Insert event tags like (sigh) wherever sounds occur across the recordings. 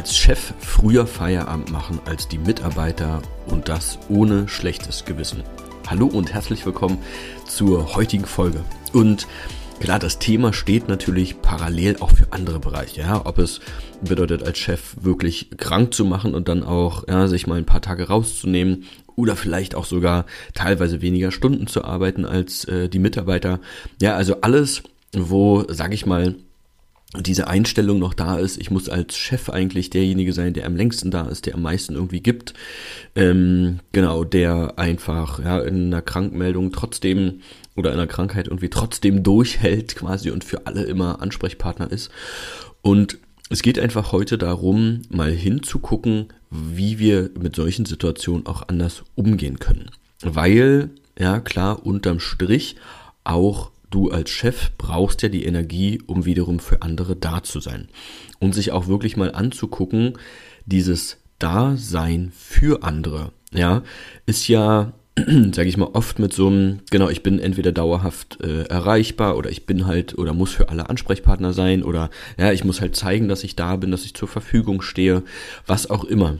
Als Chef früher Feierabend machen als die Mitarbeiter und das ohne schlechtes Gewissen. Hallo und herzlich willkommen zur heutigen Folge. Und klar, das Thema steht natürlich parallel auch für andere Bereiche. Ja, ob es bedeutet, als Chef wirklich krank zu machen und dann auch ja, sich mal ein paar Tage rauszunehmen oder vielleicht auch sogar teilweise weniger Stunden zu arbeiten als äh, die Mitarbeiter. Ja, also alles, wo, sag ich mal, diese Einstellung noch da ist, ich muss als Chef eigentlich derjenige sein, der am längsten da ist, der am meisten irgendwie gibt, ähm, genau, der einfach ja in einer Krankmeldung trotzdem oder in einer Krankheit irgendwie trotzdem durchhält quasi und für alle immer Ansprechpartner ist. Und es geht einfach heute darum, mal hinzugucken, wie wir mit solchen Situationen auch anders umgehen können. Weil, ja klar, unterm Strich auch du als Chef brauchst ja die Energie, um wiederum für andere da zu sein. Und sich auch wirklich mal anzugucken, dieses Dasein für andere, ja, ist ja, (clears throat) sage ich mal, oft mit so einem, genau, ich bin entweder dauerhaft äh, erreichbar oder ich bin halt oder muss für alle Ansprechpartner sein oder ja, ich muss halt zeigen, dass ich da bin, dass ich zur Verfügung stehe, was auch immer.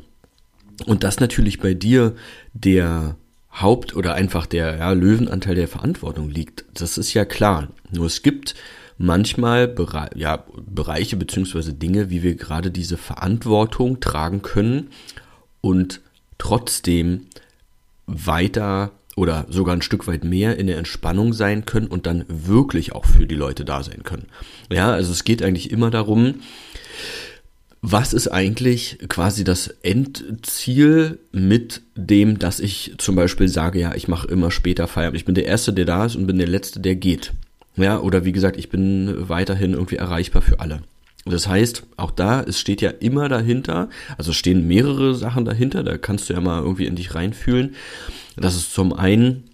Und das natürlich bei dir der Haupt- oder einfach der ja, Löwenanteil der Verantwortung liegt. Das ist ja klar. Nur es gibt manchmal Bere ja, Bereiche beziehungsweise Dinge, wie wir gerade diese Verantwortung tragen können und trotzdem weiter oder sogar ein Stück weit mehr in der Entspannung sein können und dann wirklich auch für die Leute da sein können. Ja, also es geht eigentlich immer darum, was ist eigentlich quasi das Endziel mit dem, dass ich zum Beispiel sage, ja, ich mache immer später Feierabend. Ich bin der Erste, der da ist und bin der Letzte, der geht. Ja, oder wie gesagt, ich bin weiterhin irgendwie erreichbar für alle. Das heißt, auch da, es steht ja immer dahinter, also stehen mehrere Sachen dahinter, da kannst du ja mal irgendwie in dich reinfühlen. Das ist zum einen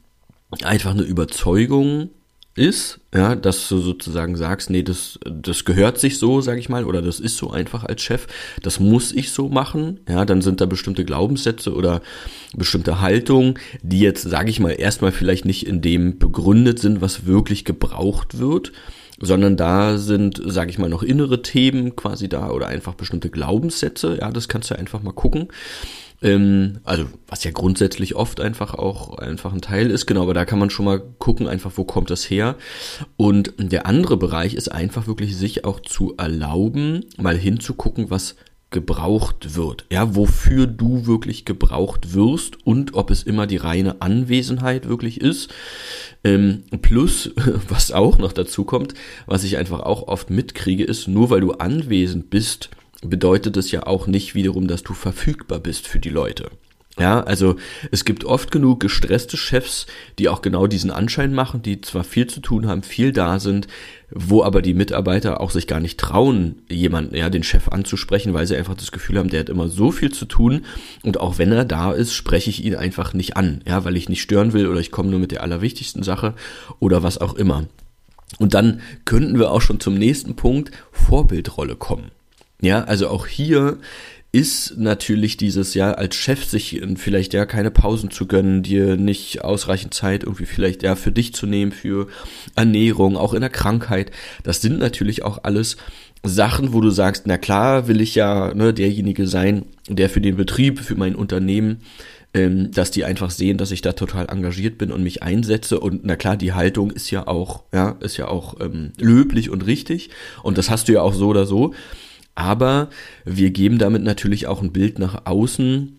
einfach eine Überzeugung ist, ja, dass du sozusagen sagst, nee, das, das gehört sich so, sag ich mal, oder das ist so einfach als Chef, das muss ich so machen, ja, dann sind da bestimmte Glaubenssätze oder bestimmte Haltungen, die jetzt, sag ich mal, erstmal vielleicht nicht in dem begründet sind, was wirklich gebraucht wird, sondern da sind, sag ich mal, noch innere Themen quasi da oder einfach bestimmte Glaubenssätze, ja, das kannst du einfach mal gucken. Ähm, also was ja grundsätzlich oft einfach auch einfach ein Teil ist, genau, aber da kann man schon mal gucken, einfach wo kommt das her. Und der andere Bereich ist einfach wirklich sich auch zu erlauben, mal hinzugucken, was gebraucht wird, ja, wofür du wirklich gebraucht wirst und ob es immer die reine Anwesenheit wirklich ist. Ähm, plus, (laughs) was auch noch dazu kommt, was ich einfach auch oft mitkriege, ist, nur weil du anwesend bist, bedeutet es ja auch nicht wiederum, dass du verfügbar bist für die Leute. Ja, also es gibt oft genug gestresste Chefs, die auch genau diesen Anschein machen, die zwar viel zu tun haben, viel da sind, wo aber die Mitarbeiter auch sich gar nicht trauen, jemanden, ja, den Chef anzusprechen, weil sie einfach das Gefühl haben, der hat immer so viel zu tun und auch wenn er da ist, spreche ich ihn einfach nicht an, ja, weil ich nicht stören will oder ich komme nur mit der allerwichtigsten Sache oder was auch immer. Und dann könnten wir auch schon zum nächsten Punkt Vorbildrolle kommen. Ja, also auch hier ist natürlich dieses ja als Chef sich vielleicht ja keine Pausen zu gönnen, dir nicht ausreichend Zeit irgendwie vielleicht ja für dich zu nehmen, für Ernährung, auch in der Krankheit. Das sind natürlich auch alles Sachen, wo du sagst, na klar, will ich ja ne, derjenige sein, der für den Betrieb, für mein Unternehmen, ähm, dass die einfach sehen, dass ich da total engagiert bin und mich einsetze. Und na klar, die Haltung ist ja auch, ja, ist ja auch ähm, löblich und richtig. Und das hast du ja auch so oder so. Aber wir geben damit natürlich auch ein Bild nach außen,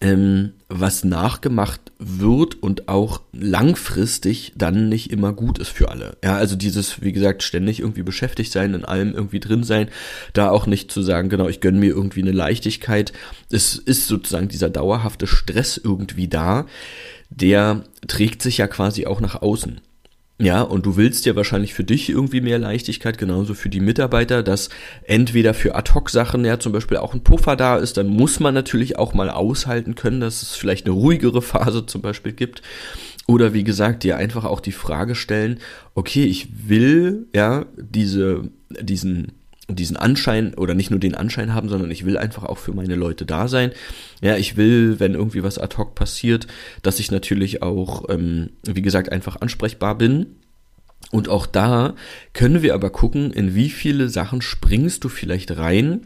ähm, was nachgemacht wird und auch langfristig dann nicht immer gut ist für alle. Ja, also dieses, wie gesagt, ständig irgendwie beschäftigt sein, in allem irgendwie drin sein, da auch nicht zu sagen, genau, ich gönne mir irgendwie eine Leichtigkeit. Es ist sozusagen dieser dauerhafte Stress irgendwie da, der trägt sich ja quasi auch nach außen. Ja, und du willst ja wahrscheinlich für dich irgendwie mehr Leichtigkeit, genauso für die Mitarbeiter, dass entweder für Ad-Hoc-Sachen ja zum Beispiel auch ein Puffer da ist, dann muss man natürlich auch mal aushalten können, dass es vielleicht eine ruhigere (laughs) Phase zum Beispiel gibt. Oder wie gesagt, dir einfach auch die Frage stellen, okay, ich will ja diese, diesen diesen Anschein oder nicht nur den Anschein haben, sondern ich will einfach auch für meine Leute da sein. Ja, ich will, wenn irgendwie was ad hoc passiert, dass ich natürlich auch, ähm, wie gesagt, einfach ansprechbar bin. Und auch da können wir aber gucken, in wie viele Sachen springst du vielleicht rein,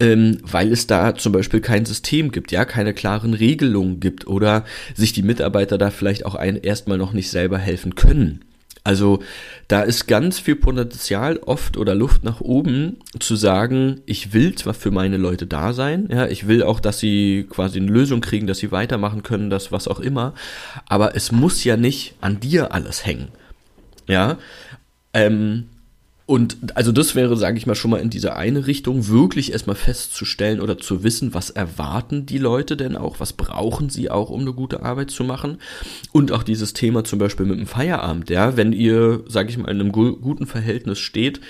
ähm, weil es da zum Beispiel kein System gibt, ja, keine klaren Regelungen gibt oder sich die Mitarbeiter da vielleicht auch ein, erstmal noch nicht selber helfen können. Also da ist ganz viel Potenzial oft oder Luft nach oben zu sagen, ich will zwar für meine Leute da sein, ja, ich will auch, dass sie quasi eine Lösung kriegen, dass sie weitermachen können, das was auch immer, aber es muss ja nicht an dir alles hängen. Ja, ähm, und also das wäre, sage ich mal, schon mal in diese eine Richtung, wirklich erstmal festzustellen oder zu wissen, was erwarten die Leute denn auch, was brauchen sie auch, um eine gute Arbeit zu machen. Und auch dieses Thema zum Beispiel mit dem Feierabend, ja, wenn ihr, sage ich mal, in einem guten Verhältnis steht,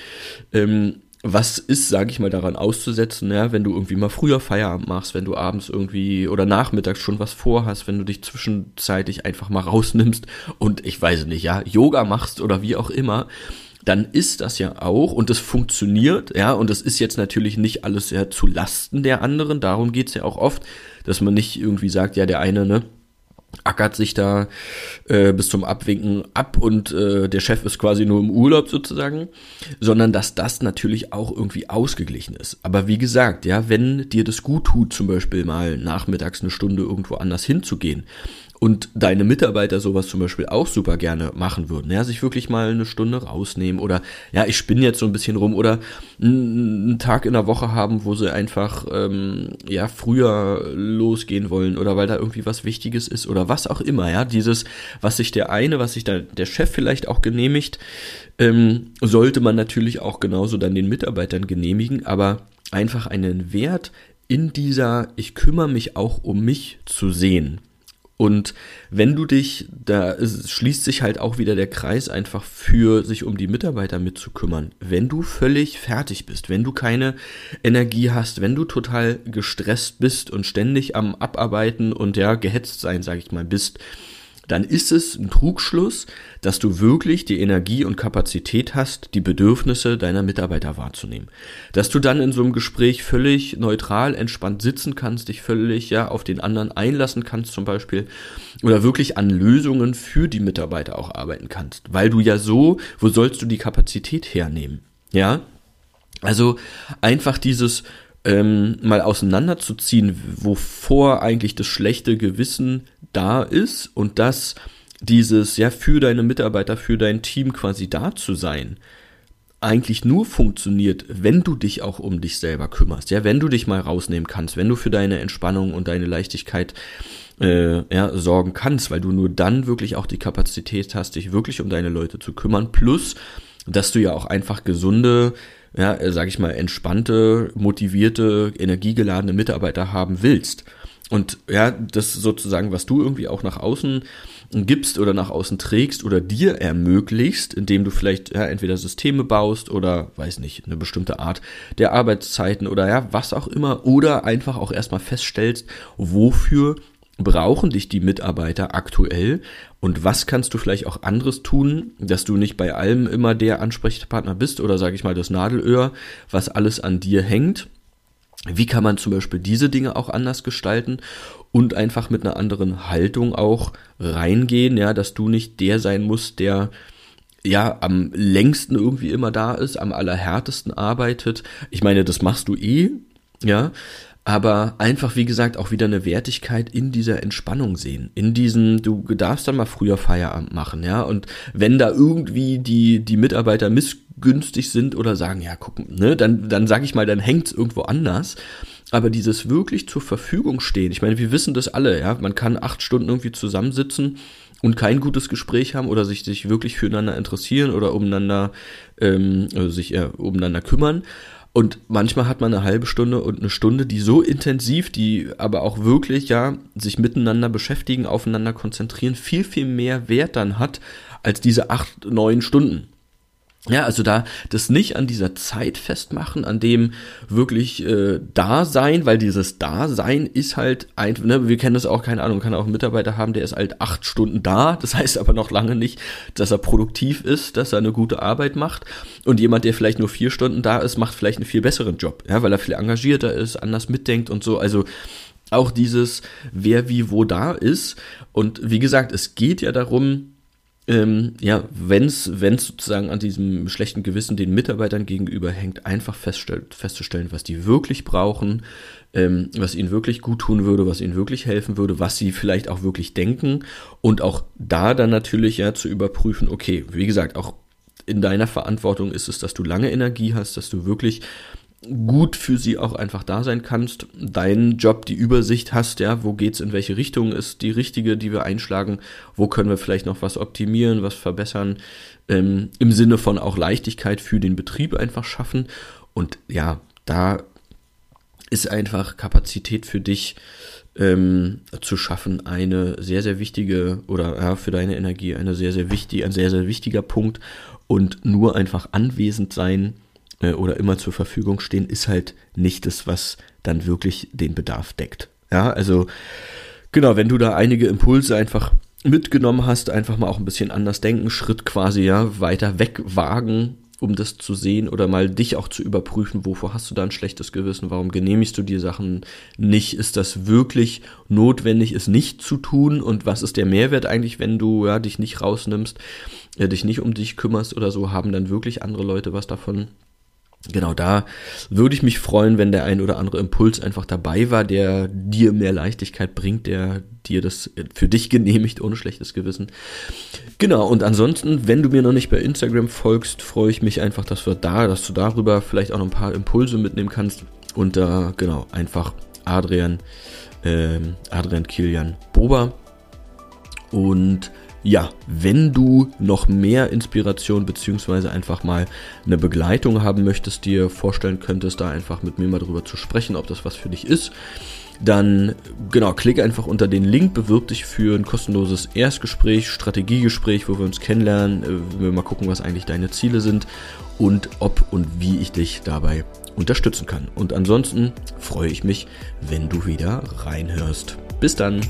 ähm, was ist, sage ich mal, daran auszusetzen, ja, wenn du irgendwie mal früher Feierabend machst, wenn du abends irgendwie oder nachmittags schon was vorhast, wenn du dich zwischenzeitlich einfach mal rausnimmst und ich weiß nicht, ja, Yoga machst oder wie auch immer, dann ist das ja auch, und das funktioniert, ja, und das ist jetzt natürlich nicht alles ja zu Lasten der anderen, darum geht's ja auch oft, dass man nicht irgendwie sagt, ja, der eine, ne, ackert sich da äh, bis zum Abwinken ab und äh, der Chef ist quasi nur im Urlaub sozusagen, sondern dass das natürlich auch irgendwie ausgeglichen ist. Aber wie gesagt, ja, wenn dir das gut tut, zum Beispiel mal nachmittags eine Stunde irgendwo anders hinzugehen, und deine Mitarbeiter sowas zum Beispiel auch super gerne machen würden, ja, sich wirklich mal eine Stunde rausnehmen oder ja, ich spinne jetzt so ein bisschen rum oder einen Tag in der Woche haben, wo sie einfach ähm, ja früher losgehen wollen oder weil da irgendwie was Wichtiges ist oder was auch immer, ja, dieses, was sich der eine, was sich da der Chef vielleicht auch genehmigt, ähm, sollte man natürlich auch genauso dann den Mitarbeitern genehmigen, aber einfach einen Wert in dieser ich kümmere mich auch um mich zu sehen. Und wenn du dich, da schließt sich halt auch wieder der Kreis einfach für sich um die Mitarbeiter mitzukümmern. Wenn du völlig fertig bist, wenn du keine Energie hast, wenn du total gestresst bist und ständig am Abarbeiten und ja, gehetzt sein, sag ich mal, bist, dann ist es ein Trugschluss, dass du wirklich die Energie und Kapazität hast, die Bedürfnisse deiner Mitarbeiter wahrzunehmen. Dass du dann in so einem Gespräch völlig neutral, entspannt sitzen kannst, dich völlig ja auf den anderen einlassen kannst zum Beispiel oder wirklich an Lösungen für die Mitarbeiter auch arbeiten kannst, weil du ja so, wo sollst du die Kapazität hernehmen? Ja, also einfach dieses ähm, mal auseinanderzuziehen, wovor eigentlich das schlechte Gewissen da ist und dass dieses, ja, für deine Mitarbeiter, für dein Team quasi da zu sein, eigentlich nur funktioniert, wenn du dich auch um dich selber kümmerst, ja, wenn du dich mal rausnehmen kannst, wenn du für deine Entspannung und deine Leichtigkeit äh, ja, sorgen kannst, weil du nur dann wirklich auch die Kapazität hast, dich wirklich um deine Leute zu kümmern, plus, dass du ja auch einfach gesunde, ja, äh, sag ich mal, entspannte, motivierte, energiegeladene Mitarbeiter haben willst. Und ja, das sozusagen, was du irgendwie auch nach außen gibst oder nach außen trägst oder dir ermöglicht, indem du vielleicht ja, entweder Systeme baust oder, weiß nicht, eine bestimmte Art der Arbeitszeiten oder ja, was auch immer, oder einfach auch erstmal feststellst, wofür brauchen dich die Mitarbeiter aktuell? Und was kannst du vielleicht auch anderes tun, dass du nicht bei allem immer der Ansprechpartner bist oder sage ich mal das Nadelöhr, was alles an dir hängt? Wie kann man zum Beispiel diese Dinge auch anders gestalten und einfach mit einer anderen Haltung auch reingehen, ja, dass du nicht der sein musst, der ja am längsten irgendwie immer da ist, am allerhärtesten arbeitet. Ich meine, das machst du eh, ja, aber einfach, wie gesagt, auch wieder eine Wertigkeit in dieser Entspannung sehen. In diesem, du darfst dann mal früher Feierabend machen, ja. Und wenn da irgendwie die, die Mitarbeiter missgünstig sind oder sagen, ja, guck, ne, dann, dann sag ich mal, dann hängt's irgendwo anders. Aber dieses wirklich zur Verfügung stehen, ich meine, wir wissen das alle, ja, man kann acht Stunden irgendwie zusammensitzen und kein gutes Gespräch haben oder sich, sich wirklich füreinander interessieren oder umeinander, ähm, also sich äh, umeinander kümmern. Und manchmal hat man eine halbe Stunde und eine Stunde, die so intensiv, die aber auch wirklich, ja, sich miteinander beschäftigen, aufeinander konzentrieren, viel, viel mehr Wert dann hat als diese acht, neun Stunden. Ja, also da das nicht an dieser Zeit festmachen, an dem wirklich äh, Dasein, weil dieses Dasein ist halt ein, ne, wir kennen das auch, keine Ahnung, kann auch einen Mitarbeiter haben, der ist halt acht Stunden da, das (laughs) heißt aber noch lange nicht, dass er produktiv ist, dass er eine gute Arbeit macht. Und jemand, der vielleicht nur vier Stunden da ist, macht vielleicht einen viel besseren Job, ja, weil er viel engagierter ist, anders mitdenkt und so, also auch dieses, wer wie wo da ist. Und wie gesagt, es geht ja darum, ähm, ja, wenn es sozusagen an diesem schlechten Gewissen den Mitarbeitern gegenüber hängt, einfach festzustellen, was die wirklich brauchen, ähm, was ihnen wirklich gut tun würde, was ihnen wirklich helfen würde, was sie vielleicht auch wirklich denken und auch da dann natürlich ja zu überprüfen, okay, wie gesagt, auch in deiner Verantwortung ist es, dass du lange Energie hast, dass du wirklich gut für sie auch einfach da sein kannst, deinen Job, die Übersicht hast, ja, wo geht's in welche Richtung ist die richtige, die wir einschlagen, wo können wir vielleicht noch was optimieren, was verbessern, ähm, im Sinne von auch Leichtigkeit für den Betrieb einfach schaffen. Und ja, da ist einfach Kapazität für dich ähm, zu schaffen eine sehr, sehr wichtige oder ja, für deine Energie eine sehr, sehr wichtig, ein sehr, sehr wichtiger Punkt. Und nur einfach anwesend sein, äh, oder immer zur Verfügung stehen, ist halt nicht das, was dann wirklich den Bedarf deckt. Ja, also genau, wenn du da einige Impulse einfach mitgenommen hast, einfach mal auch ein bisschen anders denken, Schritt quasi ja weiter weg wagen, um das zu sehen oder mal dich auch zu überprüfen, wovor hast du da ein schlechtes Gewissen, warum genehmigst du dir Sachen nicht, ist das wirklich notwendig, es nicht zu tun und was ist der Mehrwert eigentlich, wenn du ja dich nicht rausnimmst, äh, dich nicht um dich kümmerst oder so, haben dann wirklich andere Leute was davon? Genau da würde ich mich freuen, wenn der ein oder andere Impuls einfach dabei war, der dir mehr Leichtigkeit bringt, der dir das für dich genehmigt, ohne schlechtes Gewissen. Genau, und ansonsten, wenn du mir noch nicht bei Instagram folgst, freue ich mich einfach, dass wir da, dass du darüber vielleicht auch noch ein paar Impulse mitnehmen kannst. Und da, äh, genau, einfach Adrian, ähm, Adrian Kilian Boba. Und ja, wenn du noch mehr Inspiration beziehungsweise einfach mal eine Begleitung haben möchtest, dir vorstellen könntest, da einfach mit mir mal drüber zu sprechen, ob das was für dich ist, dann genau, klick einfach unter den Link, bewirb dich für ein kostenloses Erstgespräch, Strategiegespräch, wo wir uns kennenlernen, äh, wir mal gucken, was eigentlich deine Ziele sind und ob und wie ich dich dabei unterstützen kann. Und ansonsten freue ich mich, wenn du wieder reinhörst. Bis dann!